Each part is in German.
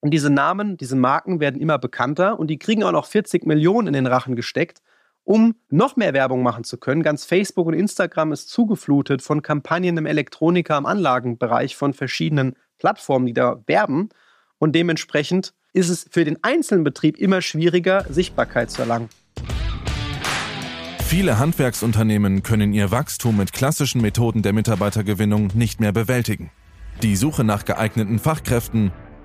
Und diese Namen, diese Marken werden immer bekannter und die kriegen auch noch 40 Millionen in den Rachen gesteckt, um noch mehr Werbung machen zu können. Ganz Facebook und Instagram ist zugeflutet von Kampagnen im Elektroniker, im Anlagenbereich von verschiedenen Plattformen, die da werben. Und dementsprechend ist es für den einzelnen Betrieb immer schwieriger, Sichtbarkeit zu erlangen. Viele Handwerksunternehmen können ihr Wachstum mit klassischen Methoden der Mitarbeitergewinnung nicht mehr bewältigen. Die Suche nach geeigneten Fachkräften,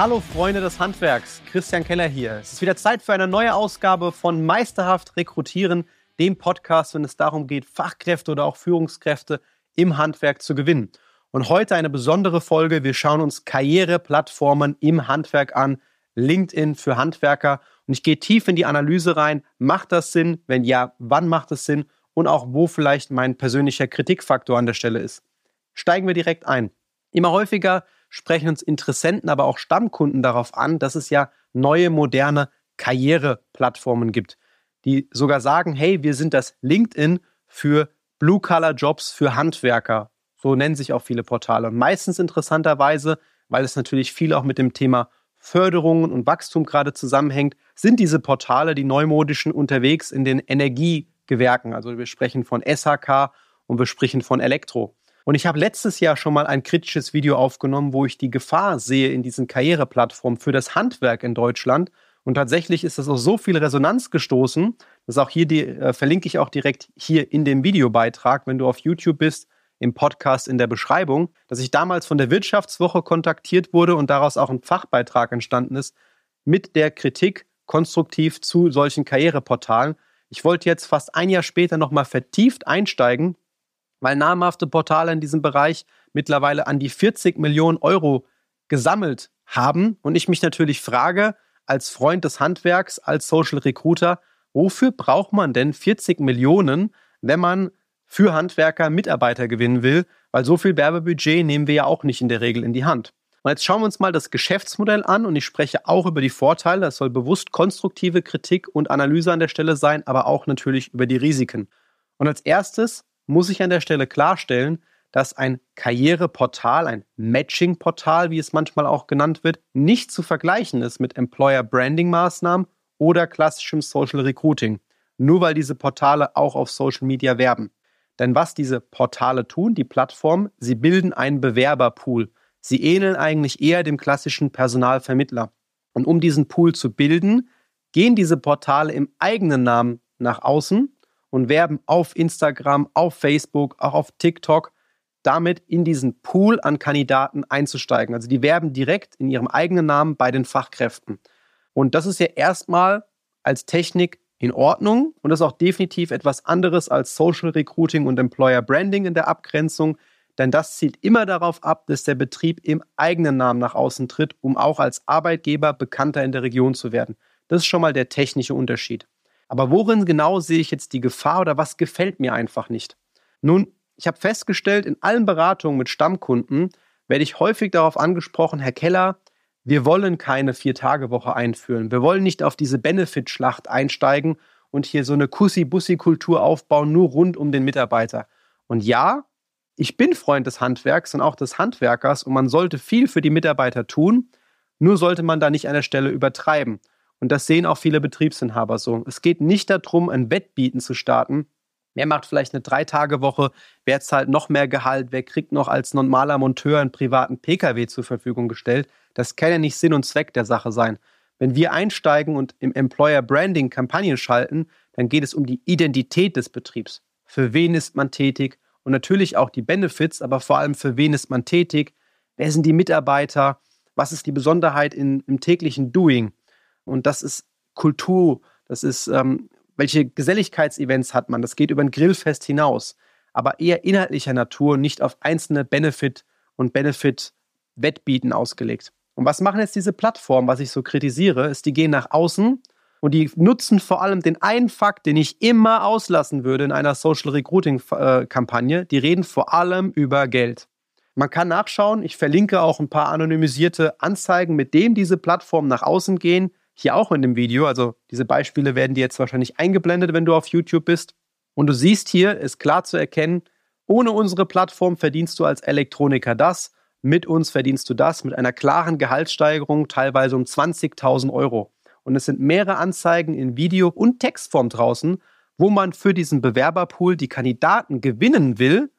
Hallo Freunde des Handwerks, Christian Keller hier. Es ist wieder Zeit für eine neue Ausgabe von Meisterhaft Rekrutieren, dem Podcast, wenn es darum geht, Fachkräfte oder auch Führungskräfte im Handwerk zu gewinnen. Und heute eine besondere Folge. Wir schauen uns Karriereplattformen im Handwerk an, LinkedIn für Handwerker. Und ich gehe tief in die Analyse rein. Macht das Sinn? Wenn ja, wann macht es Sinn? Und auch wo vielleicht mein persönlicher Kritikfaktor an der Stelle ist. Steigen wir direkt ein. Immer häufiger sprechen uns Interessenten, aber auch Stammkunden darauf an, dass es ja neue, moderne Karriereplattformen gibt, die sogar sagen, hey, wir sind das LinkedIn für Blue-Color-Jobs für Handwerker so nennen sich auch viele Portale. Und meistens interessanterweise, weil es natürlich viel auch mit dem Thema Förderungen und Wachstum gerade zusammenhängt, sind diese Portale, die neumodischen, unterwegs in den Energiegewerken. Also wir sprechen von SHK und wir sprechen von Elektro. Und ich habe letztes Jahr schon mal ein kritisches Video aufgenommen, wo ich die Gefahr sehe in diesen Karriereplattformen für das Handwerk in Deutschland. Und tatsächlich ist das auf so viel Resonanz gestoßen, dass auch hier die, äh, verlinke ich auch direkt hier in dem Videobeitrag, wenn du auf YouTube bist, im Podcast in der Beschreibung, dass ich damals von der Wirtschaftswoche kontaktiert wurde und daraus auch ein Fachbeitrag entstanden ist mit der Kritik konstruktiv zu solchen Karriereportalen. Ich wollte jetzt fast ein Jahr später nochmal vertieft einsteigen, weil namhafte Portale in diesem Bereich mittlerweile an die 40 Millionen Euro gesammelt haben und ich mich natürlich frage, als Freund des Handwerks, als Social Recruiter, wofür braucht man denn 40 Millionen, wenn man für Handwerker Mitarbeiter gewinnen will, weil so viel Werbebudget nehmen wir ja auch nicht in der Regel in die Hand. Und jetzt schauen wir uns mal das Geschäftsmodell an und ich spreche auch über die Vorteile. Das soll bewusst konstruktive Kritik und Analyse an der Stelle sein, aber auch natürlich über die Risiken. Und als erstes muss ich an der Stelle klarstellen, dass ein Karriereportal, ein Matching-Portal, wie es manchmal auch genannt wird, nicht zu vergleichen ist mit Employer-Branding-Maßnahmen oder klassischem Social Recruiting, nur weil diese Portale auch auf Social Media werben. Denn was diese Portale tun, die Plattformen, sie bilden einen Bewerberpool. Sie ähneln eigentlich eher dem klassischen Personalvermittler. Und um diesen Pool zu bilden, gehen diese Portale im eigenen Namen nach außen und werben auf Instagram, auf Facebook, auch auf TikTok, damit in diesen Pool an Kandidaten einzusteigen. Also die werben direkt in ihrem eigenen Namen bei den Fachkräften. Und das ist ja erstmal als Technik in Ordnung und das ist auch definitiv etwas anderes als Social Recruiting und Employer Branding in der Abgrenzung, denn das zielt immer darauf ab, dass der Betrieb im eigenen Namen nach außen tritt, um auch als Arbeitgeber bekannter in der Region zu werden. Das ist schon mal der technische Unterschied. Aber worin genau sehe ich jetzt die Gefahr oder was gefällt mir einfach nicht? Nun, ich habe festgestellt, in allen Beratungen mit Stammkunden werde ich häufig darauf angesprochen, Herr Keller, wir wollen keine Vier-Tage-Woche einführen. Wir wollen nicht auf diese Benefit-Schlacht einsteigen und hier so eine Kussi-Bussi-Kultur aufbauen, nur rund um den Mitarbeiter. Und ja, ich bin Freund des Handwerks und auch des Handwerkers und man sollte viel für die Mitarbeiter tun, nur sollte man da nicht an der Stelle übertreiben. Und das sehen auch viele Betriebsinhaber so. Es geht nicht darum, ein Wettbieten zu starten. Wer macht vielleicht eine Drei-Tage-Woche? Wer zahlt noch mehr Gehalt? Wer kriegt noch als normaler Monteur einen privaten Pkw zur Verfügung gestellt? Das kann ja nicht Sinn und Zweck der Sache sein. Wenn wir einsteigen und im Employer Branding Kampagnen schalten, dann geht es um die Identität des Betriebs. Für wen ist man tätig? Und natürlich auch die Benefits, aber vor allem für wen ist man tätig? Wer sind die Mitarbeiter? Was ist die Besonderheit in, im täglichen Doing? Und das ist Kultur, das ist, ähm, welche Geselligkeitsevents hat man? Das geht über ein Grillfest hinaus, aber eher inhaltlicher Natur, nicht auf einzelne Benefit- und Benefit-Wettbieten ausgelegt. Und was machen jetzt diese Plattformen, was ich so kritisiere, ist, die gehen nach außen und die nutzen vor allem den einen Fakt, den ich immer auslassen würde in einer Social Recruiting-Kampagne. Die reden vor allem über Geld. Man kann nachschauen, ich verlinke auch ein paar anonymisierte Anzeigen, mit denen diese Plattformen nach außen gehen. Hier auch in dem Video. Also diese Beispiele werden dir jetzt wahrscheinlich eingeblendet, wenn du auf YouTube bist. Und du siehst hier, ist klar zu erkennen, ohne unsere Plattform verdienst du als Elektroniker das, mit uns verdienst du das, mit einer klaren Gehaltssteigerung, teilweise um 20.000 Euro. Und es sind mehrere Anzeigen in Video- und Textform draußen, wo man für diesen Bewerberpool die Kandidaten gewinnen will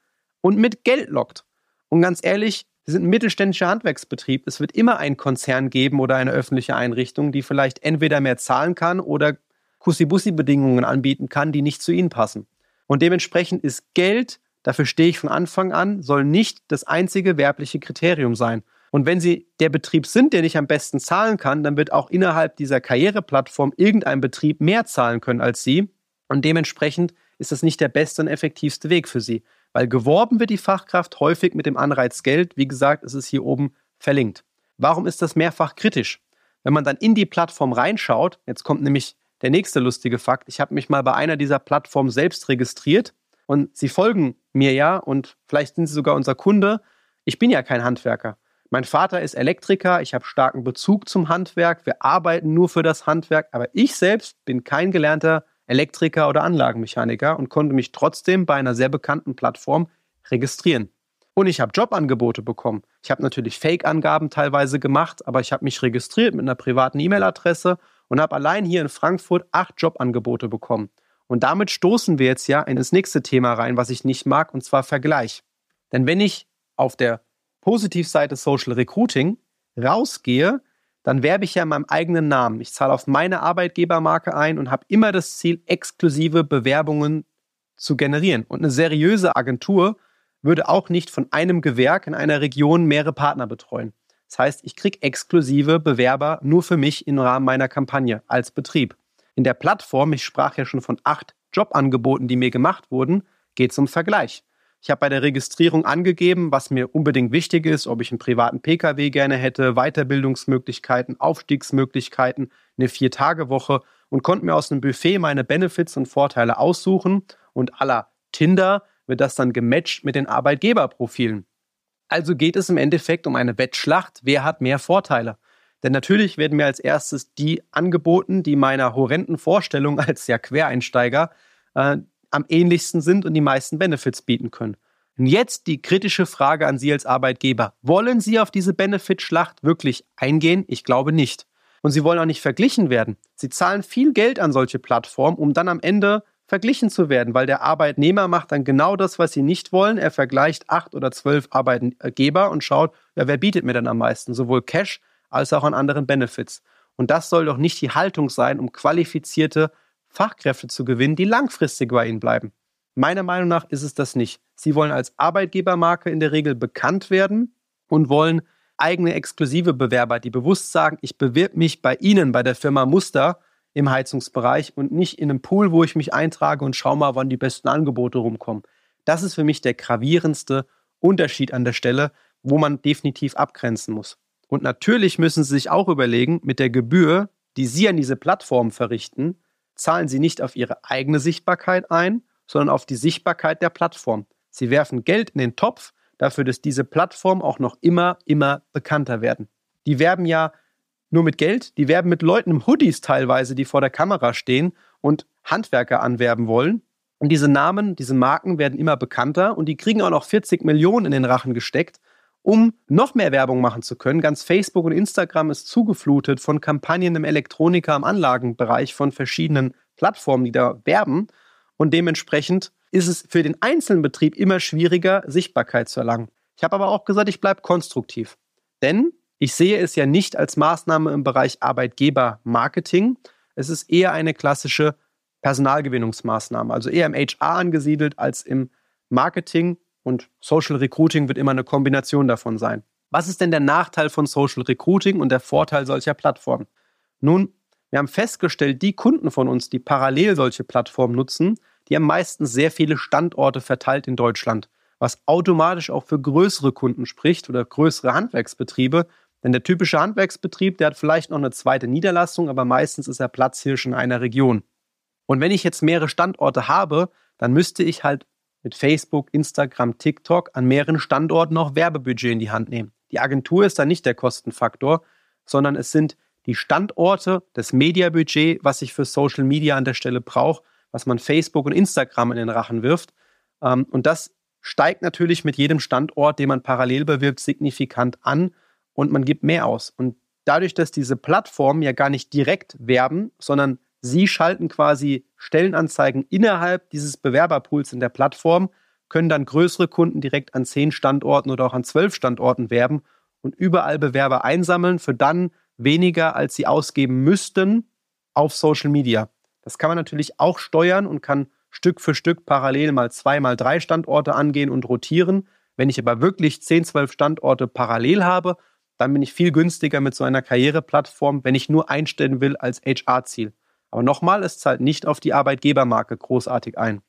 und mit Geld lockt. Und ganz ehrlich, wir sind ein mittelständischer Handwerksbetrieb. Es wird immer einen Konzern geben oder eine öffentliche Einrichtung, die vielleicht entweder mehr zahlen kann oder Kussi-Bussi-Bedingungen anbieten kann, die nicht zu ihnen passen. Und dementsprechend ist Geld, dafür stehe ich von Anfang an, soll nicht das einzige werbliche Kriterium sein. Und wenn Sie der Betrieb sind, der nicht am besten zahlen kann, dann wird auch innerhalb dieser Karriereplattform irgendein Betrieb mehr zahlen können als Sie. Und dementsprechend ist das nicht der beste und effektivste Weg für Sie. Weil geworben wird die Fachkraft häufig mit dem Anreiz Geld. Wie gesagt, es ist hier oben verlinkt. Warum ist das mehrfach kritisch? Wenn man dann in die Plattform reinschaut, jetzt kommt nämlich der nächste lustige Fakt. Ich habe mich mal bei einer dieser Plattformen selbst registriert und Sie folgen mir ja und vielleicht sind Sie sogar unser Kunde. Ich bin ja kein Handwerker. Mein Vater ist Elektriker, ich habe starken Bezug zum Handwerk, wir arbeiten nur für das Handwerk, aber ich selbst bin kein gelernter Elektriker oder Anlagenmechaniker und konnte mich trotzdem bei einer sehr bekannten Plattform registrieren. Und ich habe Jobangebote bekommen. Ich habe natürlich Fake-Angaben teilweise gemacht, aber ich habe mich registriert mit einer privaten E-Mail-Adresse und habe allein hier in Frankfurt acht Jobangebote bekommen. Und damit stoßen wir jetzt ja in das nächste Thema rein, was ich nicht mag, und zwar Vergleich. Denn wenn ich auf der Positivseite Social Recruiting rausgehe, dann werbe ich ja in meinem eigenen Namen. Ich zahle auf meine Arbeitgebermarke ein und habe immer das Ziel, exklusive Bewerbungen zu generieren. Und eine seriöse Agentur würde auch nicht von einem Gewerk in einer Region mehrere Partner betreuen. Das heißt, ich kriege exklusive Bewerber nur für mich im Rahmen meiner Kampagne als Betrieb. In der Plattform, ich sprach ja schon von acht Jobangeboten, die mir gemacht wurden, geht es um Vergleich. Ich habe bei der Registrierung angegeben, was mir unbedingt wichtig ist, ob ich einen privaten Pkw gerne hätte, Weiterbildungsmöglichkeiten, Aufstiegsmöglichkeiten, eine Vier-Tage-Woche und konnte mir aus einem Buffet meine Benefits und Vorteile aussuchen und aller Tinder wird das dann gematcht mit den Arbeitgeberprofilen. Also geht es im Endeffekt um eine Wettschlacht, wer hat mehr Vorteile. Denn natürlich werden mir als erstes die angeboten, die meiner horrenden Vorstellung als ja Quereinsteiger äh, am ähnlichsten sind und die meisten Benefits bieten können. Und jetzt die kritische Frage an Sie als Arbeitgeber. Wollen Sie auf diese Benefitschlacht wirklich eingehen? Ich glaube nicht. Und Sie wollen auch nicht verglichen werden. Sie zahlen viel Geld an solche Plattformen, um dann am Ende verglichen zu werden, weil der Arbeitnehmer macht dann genau das, was sie nicht wollen. Er vergleicht acht oder zwölf Arbeitgeber und schaut, ja, wer bietet mir denn am meisten, sowohl Cash als auch an anderen Benefits. Und das soll doch nicht die Haltung sein, um qualifizierte Fachkräfte zu gewinnen, die langfristig bei Ihnen bleiben. Meiner Meinung nach ist es das nicht. Sie wollen als Arbeitgebermarke in der Regel bekannt werden und wollen eigene exklusive Bewerber, die bewusst sagen, ich bewirb mich bei Ihnen, bei der Firma Muster, im Heizungsbereich und nicht in einem Pool, wo ich mich eintrage und schaue mal, wann die besten Angebote rumkommen. Das ist für mich der gravierendste Unterschied an der Stelle, wo man definitiv abgrenzen muss. Und natürlich müssen Sie sich auch überlegen, mit der Gebühr, die Sie an diese Plattform verrichten, zahlen Sie nicht auf Ihre eigene Sichtbarkeit ein, sondern auf die Sichtbarkeit der Plattform. Sie werfen Geld in den Topf dafür, dass diese Plattformen auch noch immer, immer bekannter werden. Die werben ja nur mit Geld. Die werben mit Leuten im Hoodies teilweise, die vor der Kamera stehen und Handwerker anwerben wollen. Und diese Namen, diese Marken werden immer bekannter und die kriegen auch noch 40 Millionen in den Rachen gesteckt, um noch mehr Werbung machen zu können. Ganz Facebook und Instagram ist zugeflutet von Kampagnen im Elektroniker, im Anlagenbereich von verschiedenen Plattformen, die da werben. Und dementsprechend ist es für den einzelnen Betrieb immer schwieriger, Sichtbarkeit zu erlangen. Ich habe aber auch gesagt, ich bleibe konstruktiv. Denn ich sehe es ja nicht als Maßnahme im Bereich Arbeitgebermarketing. Es ist eher eine klassische Personalgewinnungsmaßnahme, also eher im HR angesiedelt als im Marketing und Social Recruiting wird immer eine Kombination davon sein. Was ist denn der Nachteil von Social Recruiting und der Vorteil solcher Plattformen? Nun, wir haben festgestellt, die Kunden von uns, die parallel solche Plattformen nutzen, die haben meistens sehr viele Standorte verteilt in Deutschland was automatisch auch für größere Kunden spricht oder größere Handwerksbetriebe. Denn der typische Handwerksbetrieb, der hat vielleicht noch eine zweite Niederlassung, aber meistens ist er Platzhirsch in einer Region. Und wenn ich jetzt mehrere Standorte habe, dann müsste ich halt mit Facebook, Instagram, TikTok an mehreren Standorten auch Werbebudget in die Hand nehmen. Die Agentur ist da nicht der Kostenfaktor, sondern es sind die Standorte, das Mediabudget, was ich für Social Media an der Stelle brauche, was man Facebook und Instagram in den Rachen wirft. Ähm, und das steigt natürlich mit jedem Standort, den man parallel bewirbt, signifikant an und man gibt mehr aus. Und dadurch, dass diese Plattformen ja gar nicht direkt werben, sondern sie schalten quasi Stellenanzeigen innerhalb dieses Bewerberpools in der Plattform, können dann größere Kunden direkt an zehn Standorten oder auch an zwölf Standorten werben und überall Bewerber einsammeln für dann weniger, als sie ausgeben müssten auf Social Media. Das kann man natürlich auch steuern und kann Stück für Stück parallel mal zwei, mal drei Standorte angehen und rotieren. Wenn ich aber wirklich 10, 12 Standorte parallel habe, dann bin ich viel günstiger mit so einer Karriereplattform, wenn ich nur einstellen will als HR-Ziel. Aber nochmal, es zahlt nicht auf die Arbeitgebermarke großartig ein.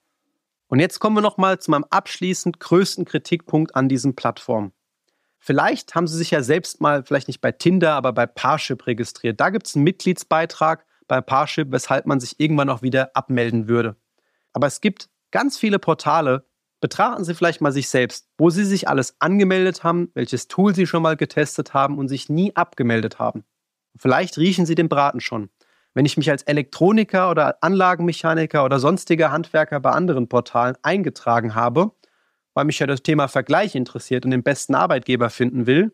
Und jetzt kommen wir nochmal zu meinem abschließend größten Kritikpunkt an diesen Plattformen. Vielleicht haben Sie sich ja selbst mal, vielleicht nicht bei Tinder, aber bei Parship registriert. Da gibt es einen Mitgliedsbeitrag bei Parship, weshalb man sich irgendwann auch wieder abmelden würde. Aber es gibt ganz viele Portale. Betrachten Sie vielleicht mal sich selbst, wo Sie sich alles angemeldet haben, welches Tool Sie schon mal getestet haben und sich nie abgemeldet haben. Vielleicht riechen Sie den Braten schon. Wenn ich mich als Elektroniker oder Anlagenmechaniker oder sonstiger Handwerker bei anderen Portalen eingetragen habe, weil mich ja das Thema Vergleich interessiert und den besten Arbeitgeber finden will,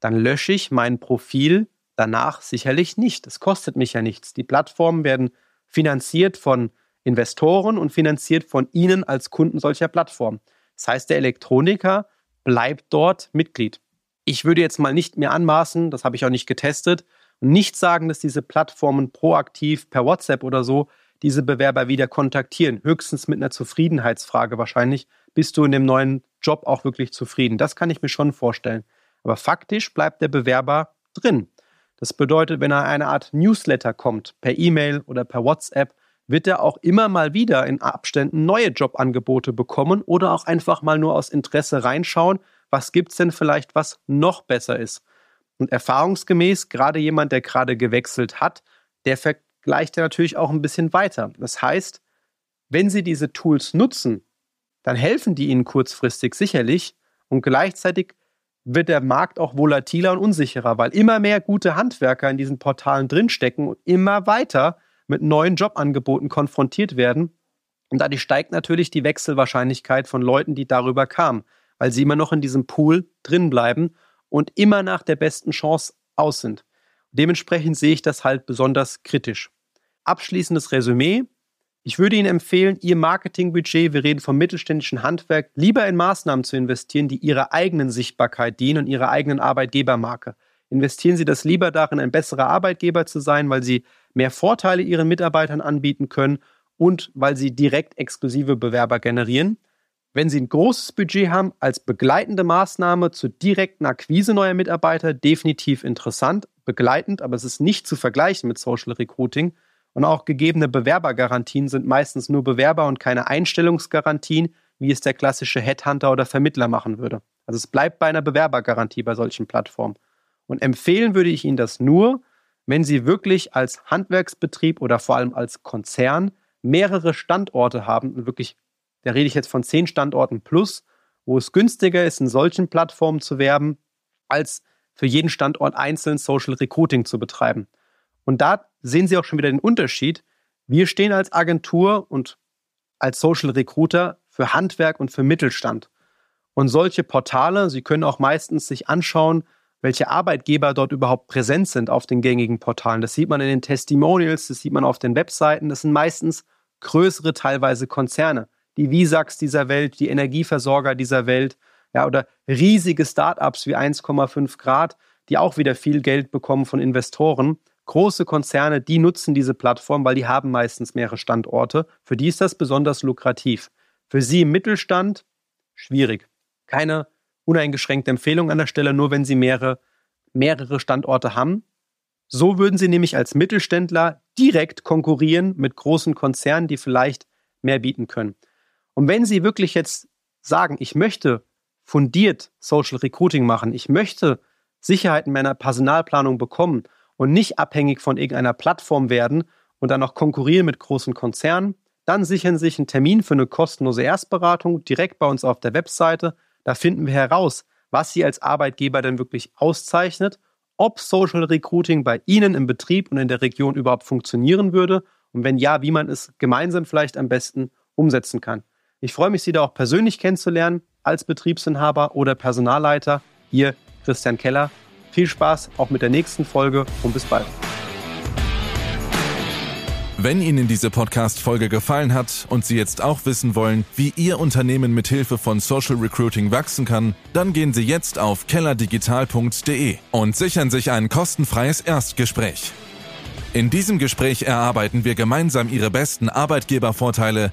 dann lösche ich mein Profil danach sicherlich nicht. Es kostet mich ja nichts. Die Plattformen werden finanziert von Investoren und finanziert von Ihnen als Kunden solcher Plattformen. Das heißt, der Elektroniker bleibt dort Mitglied. Ich würde jetzt mal nicht mehr anmaßen, das habe ich auch nicht getestet, nicht sagen, dass diese Plattformen proaktiv per WhatsApp oder so diese Bewerber wieder kontaktieren. Höchstens mit einer Zufriedenheitsfrage wahrscheinlich. Bist du in dem neuen Job auch wirklich zufrieden? Das kann ich mir schon vorstellen. Aber faktisch bleibt der Bewerber drin. Das bedeutet, wenn er eine Art Newsletter kommt, per E-Mail oder per WhatsApp, wird er auch immer mal wieder in Abständen neue Jobangebote bekommen oder auch einfach mal nur aus Interesse reinschauen, was gibt es denn vielleicht, was noch besser ist. Und erfahrungsgemäß, gerade jemand, der gerade gewechselt hat, der gleicht er natürlich auch ein bisschen weiter. Das heißt, wenn Sie diese Tools nutzen, dann helfen die Ihnen kurzfristig sicherlich und gleichzeitig wird der Markt auch volatiler und unsicherer, weil immer mehr gute Handwerker in diesen Portalen drinstecken und immer weiter mit neuen Jobangeboten konfrontiert werden. Und dadurch steigt natürlich die Wechselwahrscheinlichkeit von Leuten, die darüber kamen, weil sie immer noch in diesem Pool drin bleiben und immer nach der besten Chance aus sind. Dementsprechend sehe ich das halt besonders kritisch. Abschließendes Resümee. Ich würde Ihnen empfehlen, Ihr Marketingbudget, wir reden vom mittelständischen Handwerk, lieber in Maßnahmen zu investieren, die Ihrer eigenen Sichtbarkeit dienen und Ihrer eigenen Arbeitgebermarke. Investieren Sie das lieber darin, ein besserer Arbeitgeber zu sein, weil Sie mehr Vorteile Ihren Mitarbeitern anbieten können und weil Sie direkt exklusive Bewerber generieren. Wenn Sie ein großes Budget haben, als begleitende Maßnahme zur direkten Akquise neuer Mitarbeiter definitiv interessant, begleitend, aber es ist nicht zu vergleichen mit Social Recruiting. Und auch gegebene Bewerbergarantien sind meistens nur Bewerber und keine Einstellungsgarantien, wie es der klassische Headhunter oder Vermittler machen würde. Also es bleibt bei einer Bewerbergarantie bei solchen Plattformen. Und empfehlen würde ich Ihnen das nur, wenn Sie wirklich als Handwerksbetrieb oder vor allem als Konzern mehrere Standorte haben und wirklich da rede ich jetzt von zehn Standorten plus, wo es günstiger ist, in solchen Plattformen zu werben, als für jeden Standort einzeln Social Recruiting zu betreiben. Und da sehen Sie auch schon wieder den Unterschied. Wir stehen als Agentur und als Social Recruiter für Handwerk und für Mittelstand. Und solche Portale, Sie können auch meistens sich anschauen, welche Arbeitgeber dort überhaupt präsent sind auf den gängigen Portalen. Das sieht man in den Testimonials, das sieht man auf den Webseiten. Das sind meistens größere, teilweise Konzerne die Visax dieser Welt, die Energieversorger dieser Welt, ja, oder riesige Startups wie 1,5 Grad, die auch wieder viel Geld bekommen von Investoren. Große Konzerne, die nutzen diese Plattform, weil die haben meistens mehrere Standorte. Für die ist das besonders lukrativ. Für sie im Mittelstand schwierig. Keine uneingeschränkte Empfehlung an der Stelle, nur wenn sie mehrere, mehrere Standorte haben. So würden sie nämlich als Mittelständler direkt konkurrieren mit großen Konzernen, die vielleicht mehr bieten können. Und wenn Sie wirklich jetzt sagen, ich möchte fundiert Social Recruiting machen, ich möchte Sicherheit in meiner Personalplanung bekommen und nicht abhängig von irgendeiner Plattform werden und dann noch konkurrieren mit großen Konzernen, dann sichern Sie sich einen Termin für eine kostenlose Erstberatung direkt bei uns auf der Webseite. Da finden wir heraus, was Sie als Arbeitgeber denn wirklich auszeichnet, ob Social Recruiting bei Ihnen im Betrieb und in der Region überhaupt funktionieren würde und wenn ja, wie man es gemeinsam vielleicht am besten umsetzen kann. Ich freue mich, Sie da auch persönlich kennenzulernen als Betriebsinhaber oder Personalleiter. Ihr Christian Keller. Viel Spaß auch mit der nächsten Folge und bis bald. Wenn Ihnen diese Podcast-Folge gefallen hat und Sie jetzt auch wissen wollen, wie Ihr Unternehmen mit Hilfe von Social Recruiting wachsen kann, dann gehen Sie jetzt auf kellerdigital.de und sichern sich ein kostenfreies Erstgespräch. In diesem Gespräch erarbeiten wir gemeinsam Ihre besten Arbeitgebervorteile